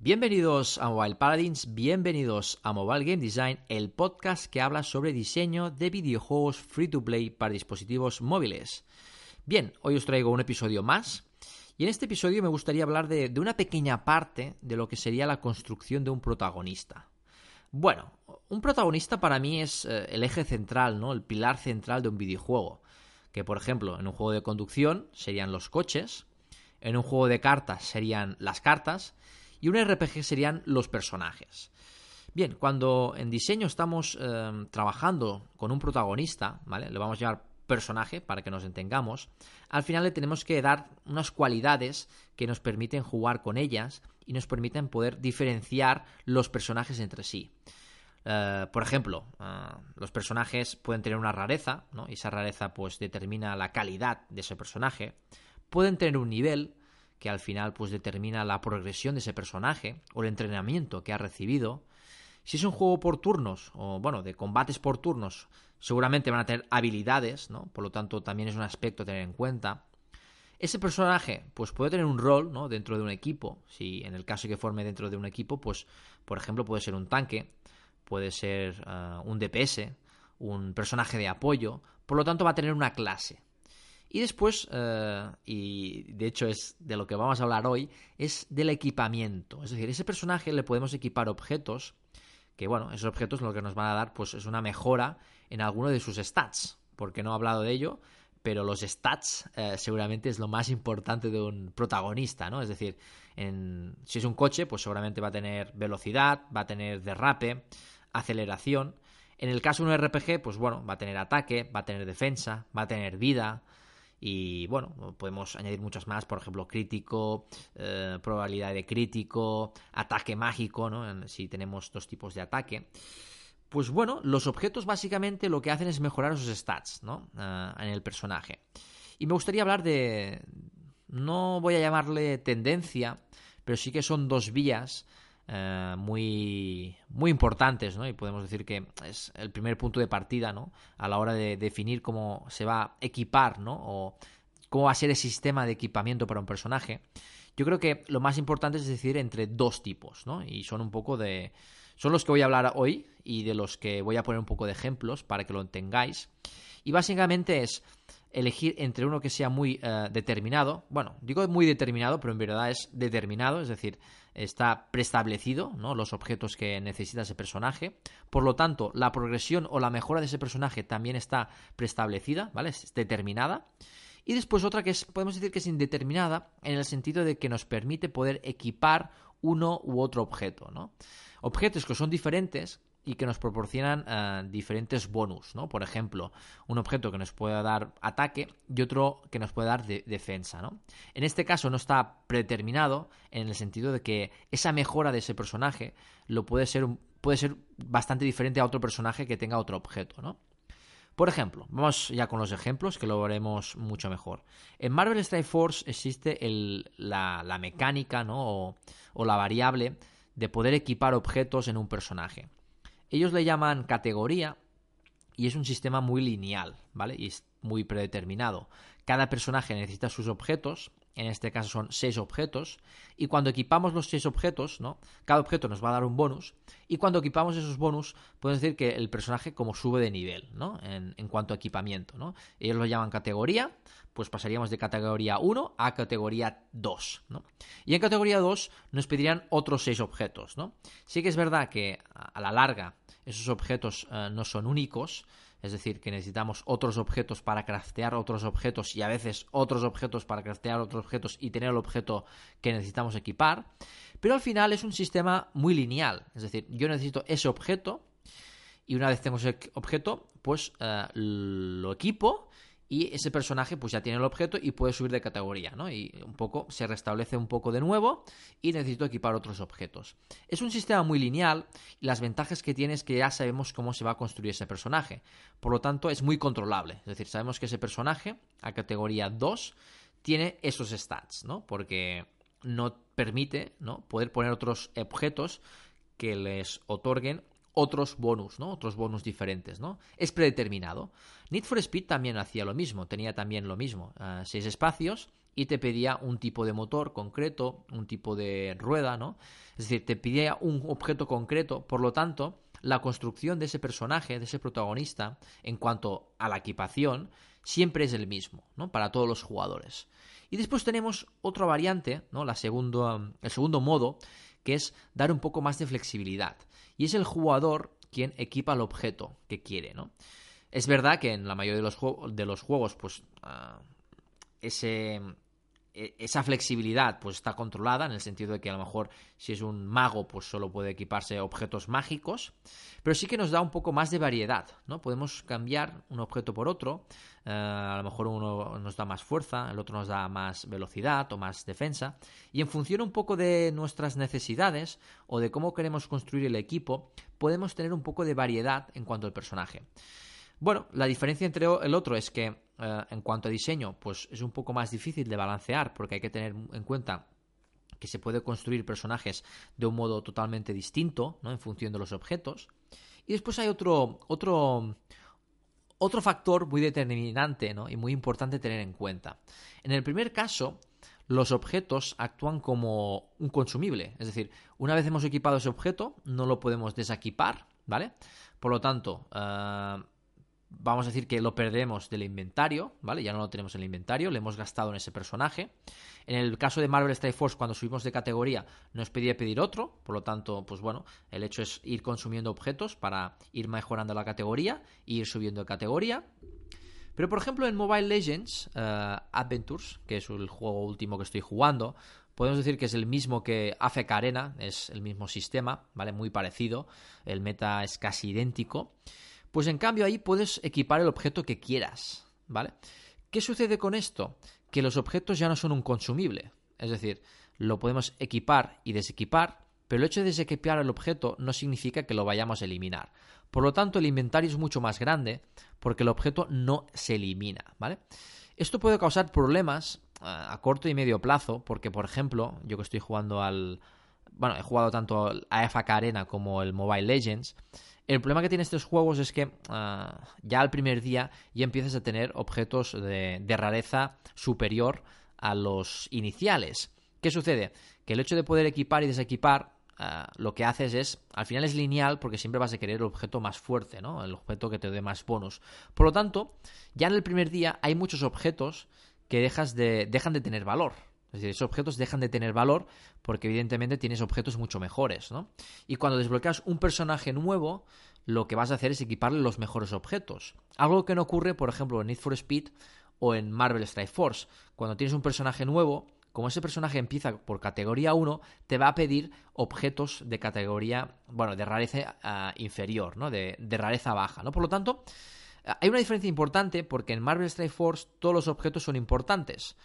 Bienvenidos a Mobile Paladins, bienvenidos a Mobile Game Design, el podcast que habla sobre diseño de videojuegos free to play para dispositivos móviles. Bien, hoy os traigo un episodio más y en este episodio me gustaría hablar de, una pequeña parte de lo que sería la construcción de un protagonista. Bueno, un protagonista para mí es eh, el eje central, ¿no? El pilar central de un videojuego. Que por ejemplo, en un juego de conducción serían los coches, en un juego de cartas serían las cartas, y un RPG serían los personajes. Bien, cuando en diseño estamos eh, trabajando con un protagonista, ¿vale? Le vamos a llamar personaje para que nos entendamos, al final le tenemos que dar unas cualidades que nos permiten jugar con ellas y nos permiten poder diferenciar los personajes entre sí. Eh, por ejemplo, eh, los personajes pueden tener una rareza, ¿no? Y esa rareza pues determina la calidad de ese personaje. Pueden tener un nivel, que al final pues determina la progresión de ese personaje o el entrenamiento que ha recibido. Si es un juego por turnos o bueno, de combates por turnos, seguramente van a tener habilidades, ¿no? Por lo tanto, también es un aspecto a tener en cuenta. Ese personaje pues puede tener un rol, ¿no? dentro de un equipo. Si en el caso que forme dentro de un equipo, pues por ejemplo, puede ser un tanque, puede ser uh, un DPS, un personaje de apoyo, por lo tanto va a tener una clase. Y después, eh, y de hecho es de lo que vamos a hablar hoy, es del equipamiento. Es decir, ese personaje le podemos equipar objetos, que bueno, esos objetos lo que nos van a dar pues es una mejora en alguno de sus stats. Porque no he hablado de ello, pero los stats eh, seguramente es lo más importante de un protagonista, ¿no? Es decir, en, si es un coche, pues seguramente va a tener velocidad, va a tener derrape, aceleración. En el caso de un RPG, pues bueno, va a tener ataque, va a tener defensa, va a tener vida, y bueno, podemos añadir muchas más, por ejemplo, crítico, eh, probabilidad de crítico, ataque mágico, ¿no? Si tenemos dos tipos de ataque. Pues bueno, los objetos básicamente lo que hacen es mejorar sus stats, ¿no? Eh, en el personaje. Y me gustaría hablar de... No voy a llamarle tendencia, pero sí que son dos vías eh, muy, muy importantes, ¿no? Y podemos decir que es el primer punto de partida, ¿no? A la hora de definir cómo se va a equipar, ¿no? O cómo va a ser el sistema de equipamiento para un personaje. Yo creo que lo más importante es decidir entre dos tipos, ¿no? Y son un poco de... Son los que voy a hablar hoy y de los que voy a poner un poco de ejemplos para que lo tengáis. Y básicamente es elegir entre uno que sea muy eh, determinado. Bueno, digo muy determinado, pero en verdad es determinado, es decir, está preestablecido, ¿no? Los objetos que necesita ese personaje. Por lo tanto, la progresión o la mejora de ese personaje también está preestablecida, ¿vale? Es determinada. Y después otra que es, podemos decir que es indeterminada en el sentido de que nos permite poder equipar uno u otro objeto, ¿no? Objetos que son diferentes y que nos proporcionan eh, diferentes bonus, ¿no? Por ejemplo, un objeto que nos pueda dar ataque y otro que nos puede dar defensa, ¿no? En este caso no está predeterminado en el sentido de que esa mejora de ese personaje lo puede ser puede ser bastante diferente a otro personaje que tenga otro objeto, ¿no? Por ejemplo, vamos ya con los ejemplos que lo veremos mucho mejor. En Marvel Strike Force existe la, mecánica o la variable de poder equipar objetos en un personaje. Ellos le llaman categoría y es un sistema muy lineal, ¿vale? Y es muy predeterminado. Cada personaje necesita sus objetos, en este caso son seis objetos, y cuando equipamos los seis objetos, ¿no? Cada objeto nos va a dar un bonus, y cuando equipamos esos bonus, podemos decir que el personaje como sube de nivel, ¿no? En, cuanto a equipamiento, ¿no? Ellos lo llaman categoría, pues pasaríamos de categoría 1 a categoría 2, ¿no? Y en categoría 2 nos pedirían otros seis objetos, ¿no? Sí que es verdad que a la larga esos objetos eh, no son únicos, es decir, que necesitamos otros objetos para craftear otros objetos y a veces otros objetos para craftear otros objetos y tener el objeto que necesitamos equipar. Pero al final es un sistema muy lineal, es decir, yo necesito ese objeto y una vez tengo ese objeto, pues eh, lo equipo y ese personaje pues ya tiene el objeto y puede subir de categoría, ¿no? Y un poco se restablece un poco de nuevo y necesito equipar otros objetos. Es un sistema muy lineal y las ventajas que tiene es que ya sabemos cómo se va a construir ese personaje. Por lo tanto, es muy controlable. Es decir, sabemos que ese personaje a categoría 2 tiene esos stats, ¿no? Porque no permite, ¿no? poder poner otros objetos que les otorguen otros bonus, ¿no? Otros bonus diferentes, ¿no? Es predeterminado. Need for Speed también hacía lo mismo, tenía también lo mismo. Eh, seis espacios y te pedía un tipo de motor concreto, un tipo de rueda, ¿no? Es decir, te pedía un objeto concreto, por lo tanto, la construcción de ese personaje, de ese protagonista, en cuanto a la equipación, siempre es el mismo, ¿no? Para todos los jugadores. Y después tenemos otra variante, ¿no? La segundo, el segundo modo, que es dar un poco más de flexibilidad. Y es el jugador quien equipa el objeto que quiere, ¿no? Es verdad que en la mayoría de los, de los juegos, pues, ah, ese, esa flexibilidad pues está controlada en el sentido de que a lo mejor si es un mago pues solo puede equiparse objetos mágicos pero sí que nos da un poco más de variedad no podemos cambiar un objeto por otro eh, a lo mejor uno nos da más fuerza el otro nos da más velocidad o más defensa y en función un poco de nuestras necesidades o de cómo queremos construir el equipo podemos tener un poco de variedad en cuanto al personaje. Bueno, la diferencia entre el otro es que eh, en cuanto a diseño, pues es un poco más difícil de balancear porque hay que tener en cuenta que se puede construir personajes de un modo totalmente distinto, ¿no? En función de los objetos. Y después hay otro, otro, otro factor muy determinante, ¿no? Y muy importante tener en cuenta. En el primer caso, los objetos actúan como un consumible. Es decir, una vez hemos equipado ese objeto, no lo podemos desequipar, ¿vale? Por lo tanto, eh, vamos a decir que lo perdemos del inventario, ¿vale? Ya no lo tenemos en el inventario, le hemos gastado en ese personaje. En el caso de Marvel Strike Force, cuando subimos de categoría, nos pedía pedir otro, por lo tanto, pues bueno, el hecho es ir consumiendo objetos para ir mejorando la categoría e ir subiendo de categoría. Pero por ejemplo en Mobile Legends uh, Adventures, que es el juego último que estoy jugando, podemos decir que es el mismo que AFK Arena, es el mismo sistema, ¿vale? Muy parecido, el meta es casi idéntico. Pues en cambio ahí puedes equipar el objeto que quieras, ¿vale? ¿Qué sucede con esto? Que los objetos ya no son un consumible, es decir, lo podemos equipar y desequipar, pero el hecho de desequipar el objeto no significa que lo vayamos a eliminar. Por lo tanto, el inventario es mucho más grande porque el objeto no se elimina, ¿vale? Esto puede causar problemas a corto y medio plazo, porque por ejemplo, yo que estoy jugando al bueno, he jugado tanto a FK Arena como el Mobile Legends, el problema que tienen estos juegos es que ah, ya al primer día ya empiezas a tener objetos de, rareza superior a los iniciales. ¿Qué sucede? Que el hecho de poder equipar y desequipar ah, lo que haces es, al final es lineal porque siempre vas a querer el objeto más fuerte, ¿no? El objeto que te dé más bonus. Por lo tanto, ya en el primer día hay muchos objetos que dejas de, dejan de tener valor. Es decir, esos objetos dejan de tener valor porque evidentemente tienes objetos mucho mejores, ¿no? Y cuando desbloqueas un personaje nuevo, lo que vas a hacer es equiparle los mejores objetos. Algo que no ocurre, por ejemplo, en Need for Speed o en Marvel Strike Force. Cuando tienes un personaje nuevo, como ese personaje empieza por categoría 1, te va a pedir objetos de categoría, bueno, de rareza ah, inferior, ¿no? De, de, rareza baja, ¿no? Por lo tanto, hay una diferencia importante porque en Marvel Strike Force todos los objetos son importantes.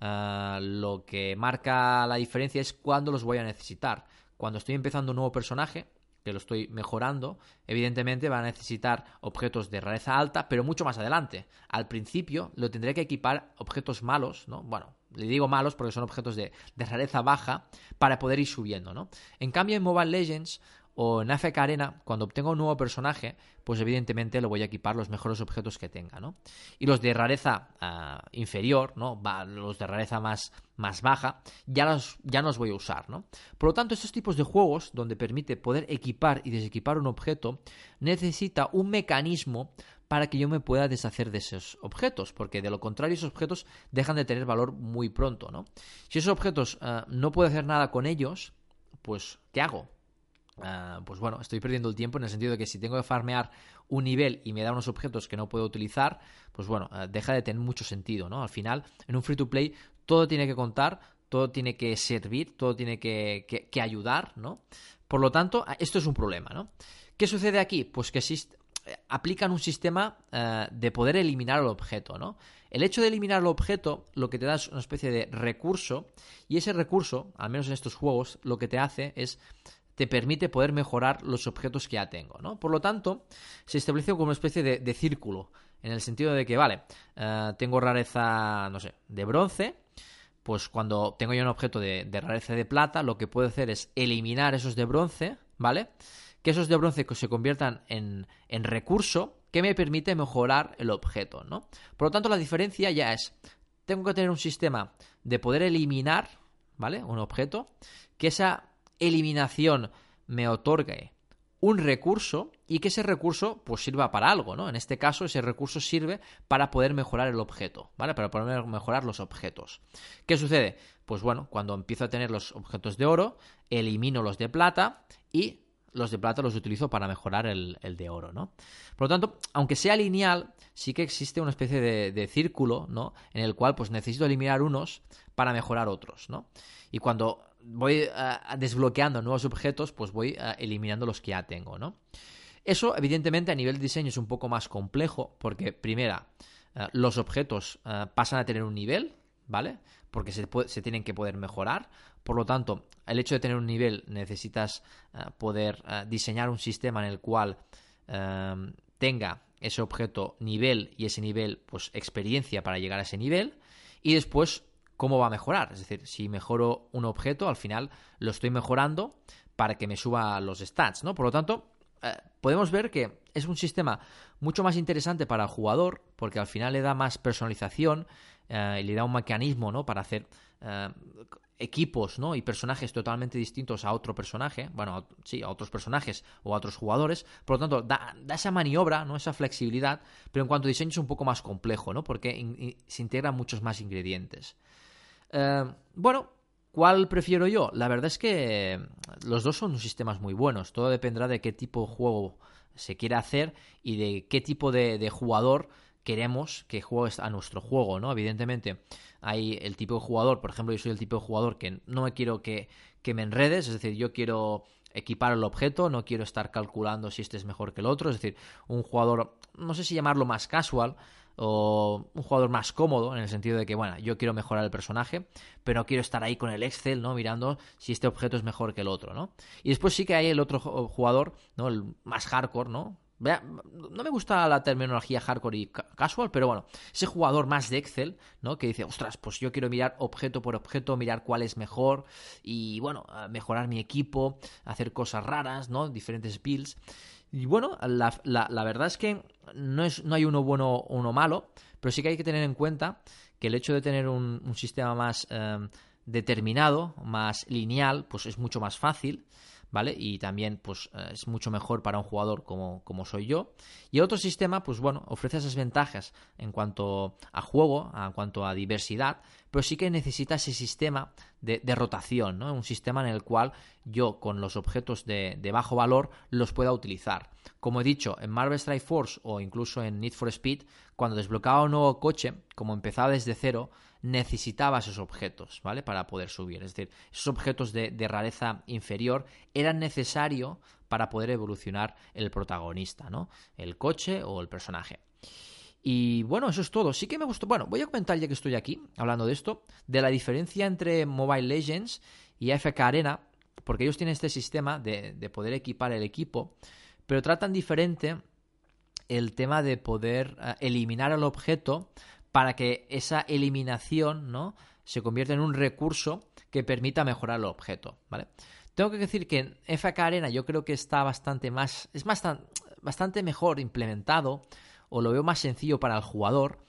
Ah, lo que marca la diferencia es cuándo los voy a necesitar. Cuando estoy empezando un nuevo personaje, que lo estoy mejorando, evidentemente va a necesitar objetos de rareza alta, pero mucho más adelante. Al principio lo tendré que equipar objetos malos, ¿no? Bueno, le digo malos porque son objetos de, de rareza baja para poder ir subiendo, ¿no? En cambio en Mobile Legends o en AFK Arena, cuando obtenga un nuevo personaje, pues evidentemente lo voy a equipar los mejores objetos que tenga, ¿no? Y los de rareza ah, inferior, ¿no? los de rareza más, más baja, ya los, ya no los voy a usar, ¿no? Por lo tanto, estos tipos de juegos, donde permite poder equipar y desequipar un objeto, necesita un mecanismo para que yo me pueda deshacer de esos objetos, porque de lo contrario esos objetos dejan de tener valor muy pronto, ¿no? Si esos objetos ah, no puedo hacer nada con ellos, pues ¿qué hago? Ah, pues bueno, estoy perdiendo el tiempo en el sentido de que si tengo que farmear un nivel y me da unos objetos que no puedo utilizar, pues bueno, ah, deja de tener mucho sentido, ¿no? Al final, en un free to play, todo tiene que contar, todo tiene que servir, todo tiene que, ayudar, ¿no? Por lo tanto, esto es un problema, ¿no? ¿Qué sucede aquí? Pues que eh, aplican un sistema de poder eliminar el objeto, ¿no? El hecho de eliminar el objeto lo que te da es una especie de recurso y ese recurso, al menos en estos juegos, lo que te hace es te permite poder mejorar los objetos que ya tengo, ¿no? Por lo tanto, se establece como una especie de, círculo, en el sentido de que, vale, eh, tengo rareza, no sé, de bronce, pues cuando tengo ya un objeto de, rareza de plata, lo que puedo hacer es eliminar esos de bronce, ¿vale? Que esos de bronce se conviertan en, en recurso que me permite mejorar el objeto, ¿no? Por lo tanto, la diferencia ya es tengo que tener un sistema de poder eliminar, ¿vale? Un objeto, que esa eliminación me otorgue un recurso y que ese recurso pues sirva para algo, ¿no? En este caso ese recurso sirve para poder mejorar el objeto, ¿vale? Para poder mejorar los objetos. ¿Qué sucede? Pues bueno, cuando empiezo a tener los objetos de oro, elimino los de plata y los de plata los utilizo para mejorar el, de oro, ¿no? Por lo tanto, aunque sea lineal, sí que existe una especie de, de, círculo, ¿no? En el cual pues necesito eliminar unos para mejorar otros, ¿no? Y cuando voy eh, desbloqueando nuevos objetos, pues voy eh, eliminando los que ya tengo, ¿no? Eso, evidentemente, a nivel de diseño es un poco más complejo, porque, primera, eh, los objetos pasan a tener un nivel, ¿vale? Porque se, se, tienen que poder mejorar. Por lo tanto, el hecho de tener un nivel necesitas poder diseñar un sistema en el cual tenga ese objeto nivel y ese nivel, pues, experiencia para llegar a ese nivel. Y después cómo va a mejorar. Es decir, si mejoro un objeto, al final lo estoy mejorando para que me suba los stats, ¿no? Por lo tanto, eh, podemos ver que es un sistema mucho más interesante para el jugador, porque al final le da más personalización eh, y le da un mecanismo, ¿no? Para hacer eh, equipos, ¿no? Y personajes totalmente distintos a otro personaje, bueno, sí, a otros personajes o a otros jugadores. Por lo tanto, da, esa maniobra, ¿no? Esa flexibilidad, pero en cuanto a diseño es un poco más complejo, ¿no? Porque se integran muchos más ingredientes. Eh, bueno, ¿cuál prefiero yo? La verdad es que los dos son sistemas muy buenos. Todo dependerá de qué tipo de juego se quiera hacer y de qué tipo de, jugador queremos que juegue a nuestro juego, ¿no? Evidentemente, hay el tipo de jugador, por ejemplo, yo soy el tipo de jugador que no me quiero que, que me enredes, es decir, yo quiero equipar el objeto, no quiero estar calculando si este es mejor que el otro, es decir, un jugador, no sé si llamarlo más casual, o un jugador más cómodo en el sentido de que, bueno, yo quiero mejorar el personaje, pero quiero estar ahí con el Excel, ¿no? Mirando si este objeto es mejor que el otro, ¿no? Y después sí que hay el otro jugador, ¿no? El más hardcore, ¿no? No me gusta la terminología hardcore y casual, pero bueno, ese jugador más de Excel, ¿no? Que dice, ostras, pues yo quiero mirar objeto por objeto, mirar cuál es mejor y, bueno, mejorar mi equipo, hacer cosas raras, ¿no? Diferentes builds. Y bueno, la, la, verdad es que no, es, no hay uno bueno o uno malo, pero sí que hay que tener en cuenta que el hecho de tener un, un sistema más em, determinado, más lineal, pues es mucho más fácil. ¿Vale? Y también, pues, eh, es mucho mejor para un jugador como, como, soy yo. Y el otro sistema, pues bueno, ofrece esas ventajas en cuanto a juego, en cuanto a diversidad, pero sí que necesita ese sistema de, rotación, ¿no? Un sistema en el cual yo con los objetos de, bajo valor los pueda utilizar. Como he dicho, en Marvel Strike Force o incluso en Need for Speed, cuando desbloqueaba un nuevo coche, como empezaba desde cero, necesitaba esos objetos, ¿vale? Para poder subir. Es decir, esos objetos de, rareza inferior eran necesarios para poder evolucionar el protagonista, ¿no? El coche o el personaje. Y bueno, eso es todo. Sí que me gustó. Bueno, voy a comentar ya que estoy aquí, hablando de esto, de la diferencia entre Mobile Legends y AFK Arena, porque ellos tienen este sistema de, poder equipar el equipo, pero tratan diferente el tema de poder eh, eliminar el objeto para que esa eliminación, ¿no? se convierta en un recurso que permita mejorar el objeto, ¿vale? Tengo que decir que en FK Arena yo creo que está bastante más, es bastante mejor implementado o lo veo más sencillo para el jugador,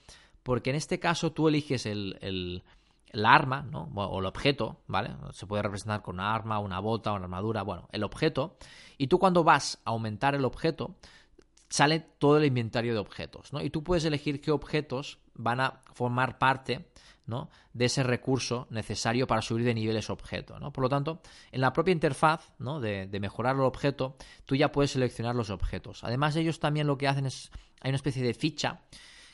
porque en este caso tú eliges el, el, arma, ¿no? O el objeto, ¿vale? Se puede representar con una arma, una bota, una armadura, bueno, el objeto. Y tú cuando vas a aumentar el objeto, sale todo el inventario de objetos, ¿no? Y tú puedes elegir qué objetos van a formar parte ¿no? de ese recurso necesario para subir de nivel ese objeto. ¿no? Por lo tanto, en la propia interfaz ¿no? de, mejorar el objeto, tú ya puedes seleccionar los objetos. Además, ellos también lo que hacen es hay una especie de ficha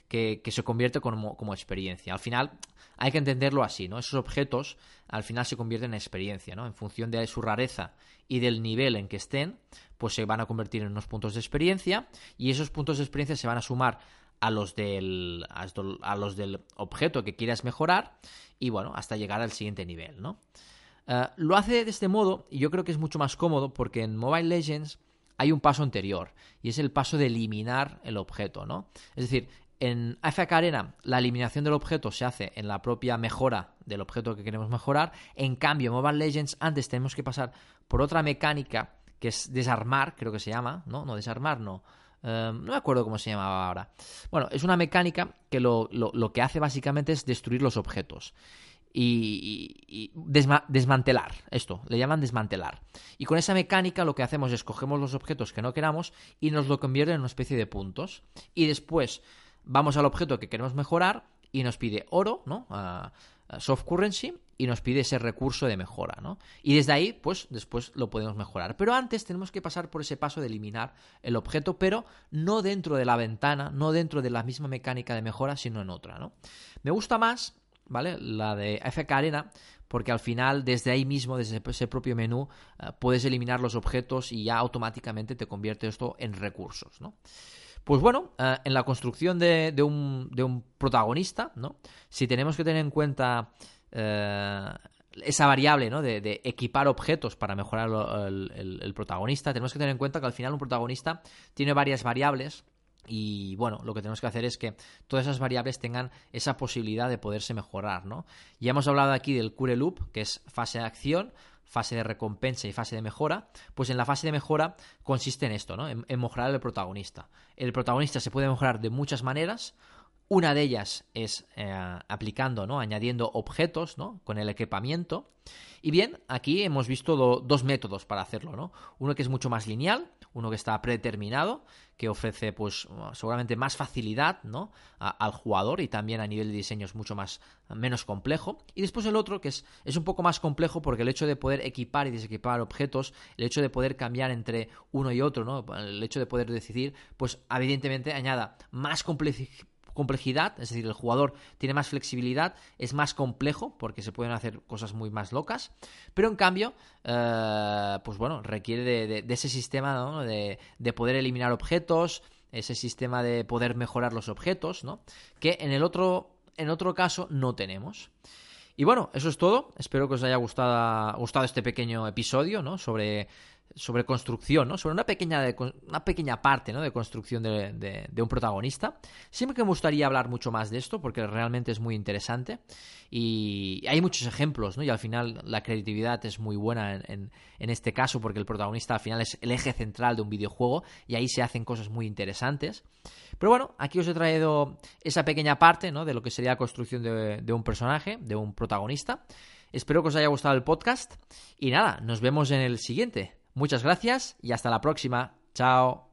que, se convierte como, como, experiencia. Al final hay que entenderlo así, ¿no? Esos objetos al final se convierten en experiencia, ¿no? En función de su rareza y del nivel en que estén, pues se van a convertir en unos puntos de experiencia y esos puntos de experiencia se van a sumar a los del, a los del objeto que quieras mejorar y bueno, hasta llegar al siguiente nivel, ¿no? Eh, lo hace de este modo y yo creo que es mucho más cómodo porque en Mobile Legends hay un paso anterior y es el paso de eliminar el objeto, ¿no? Es decir, en AFK Arena la eliminación del objeto se hace en la propia mejora del objeto que queremos mejorar. En cambio, en Mobile Legends antes tenemos que pasar por otra mecánica que es desarmar, creo que se llama, ¿no? No, desarmar no. eh, no me acuerdo cómo se llamaba ahora. Bueno, es una mecánica que lo, que hace básicamente es destruir los objetos. Y, desmantelar, esto, le llaman desmantelar. Y con esa mecánica lo que hacemos es cogemos los objetos que no queramos y nos lo convierte en una especie de puntos. Y después vamos al objeto que queremos mejorar y nos pide oro, ¿no? soft currency y nos pide ese recurso de mejora, ¿no? Y desde ahí, pues después lo podemos mejorar. Pero antes tenemos que pasar por ese paso de eliminar el objeto, pero no dentro de la ventana, no dentro de la misma mecánica de mejora, sino en otra, ¿no? Me gusta más, ¿vale? La de FK Arena, porque al final, desde ahí mismo, desde ese propio menú, eh, puedes eliminar los objetos y ya automáticamente te convierte esto en recursos, ¿no? Pues bueno, eh, en la construcción de, un, protagonista, ¿no? Si tenemos que tener en cuenta eh, esa variable, ¿no? De, equipar objetos para mejorar el, protagonista, tenemos que tener en cuenta que al final un protagonista tiene varias variables y bueno, lo que tenemos que hacer es que todas esas variables tengan esa posibilidad de poderse mejorar, ¿no? Ya hemos hablado aquí del Cure Loop, que es fase de acción, fase de recompensa y fase de mejora, pues en la fase de mejora consiste en esto, ¿no? En, mejorar el protagonista. El protagonista se puede mejorar de muchas maneras. Una de ellas es eh, aplicando, ¿no? Añadiendo objetos, ¿no? Con el equipamiento. Y bien, aquí hemos visto dos métodos para hacerlo, ¿no? Uno que es mucho más lineal, uno que está predeterminado, que ofrece, pues, seguramente más facilidad, ¿no? al jugador y también a nivel de diseño es mucho más, menos complejo. Y después el otro que es, es un poco más complejo porque el hecho de poder equipar y desequipar objetos, el hecho de poder cambiar entre uno y otro, ¿no? El hecho de poder decidir, pues, evidentemente añada más complejidad complejidad, es decir, el jugador tiene más flexibilidad, es más complejo porque se pueden hacer cosas muy más locas, pero en cambio, eh, pues bueno, requiere de, ese sistema ¿no? de, de poder eliminar objetos, ese sistema de poder mejorar los objetos, ¿no? Que en el otro, en otro caso no tenemos. Y bueno, eso es todo. Espero que os haya gustado, gustado este pequeño episodio, ¿no? Sobre sobre construcción, ¿no? Sobre una pequeña, una pequeña parte, ¿no? De construcción de, un protagonista. Siempre que me gustaría hablar mucho más de esto, porque realmente es muy interesante. Y hay muchos ejemplos, ¿no? Y al final la creatividad es muy buena en, este caso, porque el protagonista al final es el eje central de un videojuego y ahí se hacen cosas muy interesantes. Pero bueno, aquí os he traído esa pequeña parte, ¿no? De lo que sería la construcción de un personaje, de un protagonista. Espero que os haya gustado el podcast y nada, nos vemos en el siguiente. Muchas gracias y hasta la próxima. Chao.